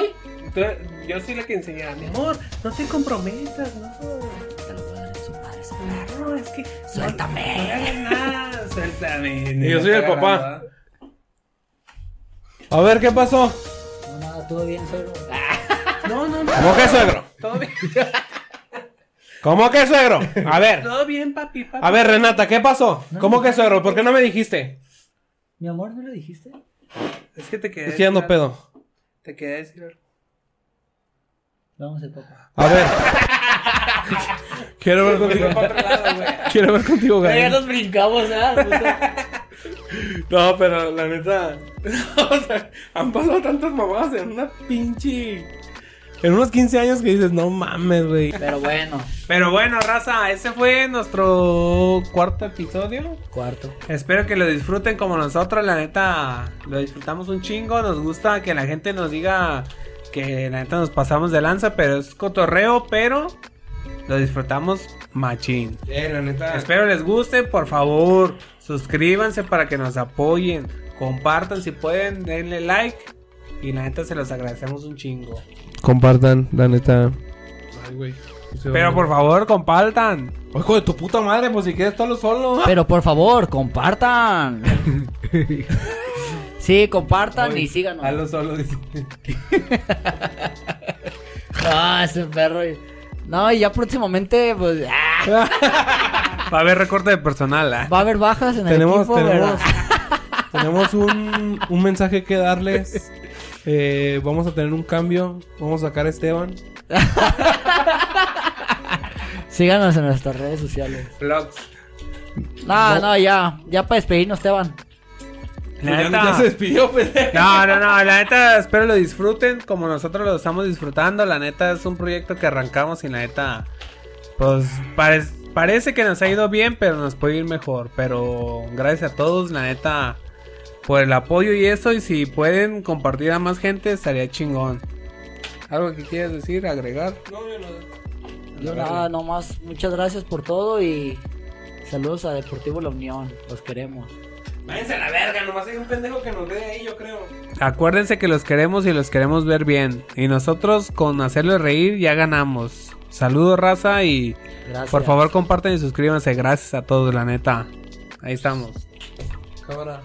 yo soy la que enseñaba. Mi amor, no te comprometas, no. Te lo voy a dar en su madre, su No, es que. Suéltame. No, no hagas nada, suéltame. Y yo soy el papá. A ver, ¿qué pasó? No, nada, todo bien, suegro. No, no, no. ¿Cómo que suegro? Todo bien. ¿Cómo que suegro? A ver. Todo bien, papi, papi. A ver, Renata, ¿qué pasó? ¿Cómo que suegro? ¿Por qué no me dijiste? Mi amor, ¿no le dijiste? Es que te quedé. Es que ando pedo. Te quedé decir. algo. Vamos, el papá. A ver. Quiero ver contigo. Fui para otro lado, güey. Quiero ver contigo, Ya Gael. nos brincamos, ¿ah? No, pero la neta. o sea, han pasado tantas mamadas en una pinche. En unos 15 años que dices, no mames, güey. Pero bueno, Pero bueno, raza, ese fue nuestro cuarto episodio. cuarto. Espero que lo disfruten como nosotros, la neta lo disfrutamos un chingo, nos gusta que la gente nos diga que la neta nos pasamos de lanza, pero es cotorreo, pero lo disfrutamos machín. Eh, la neta. Espero les guste, por favor, suscríbanse para que nos apoyen, compartan si pueden, denle like y la neta se los agradecemos un chingo. Compartan, la neta. Ay, güey. Pero por favor, compartan. Hijo de tu puta madre, pues si quieres solo solo. Pero por favor, compartan. Sí, compartan y síganos. Hazlo solo. Ah, ese perro. No, y ya próximamente, pues, ah, Va a haber recorte de personal, ¿ah? va a haber bajas en el tenemos, equipo, tenemos, tenemos un, un mensaje que darles. Eh, vamos a tener un cambio. Vamos a sacar a Esteban. Síganos en nuestras redes sociales. Vlogs. No, no, ya. Ya para despedirnos, Esteban. La Ya- neta- ya se despidió, pendejo. No, no, no, la neta espero lo disfruten como nosotros lo estamos disfrutando. La neta es un proyecto que arrancamos y la neta, pues pare- parece que nos ha ido bien, pero nos puede ir mejor. Pero gracias a todos, la neta, por el apoyo y eso. Y si pueden compartir a más gente, estaría chingón. ¿Algo que quieras decir, agregar? Yo nada, nomás. Muchas gracias por todo y saludos a Deportivo La Unión. Los queremos. Váyanse a la verga, nomás hay un pendejo que nos ve ahí, yo creo. Acuérdense que los queremos y los queremos ver bien. Y nosotros con hacerlos reír ya ganamos. Saludos, raza, y Gracias. por favor compartan y suscríbanse. Gracias a todos, la neta. Ahí estamos. Cámara.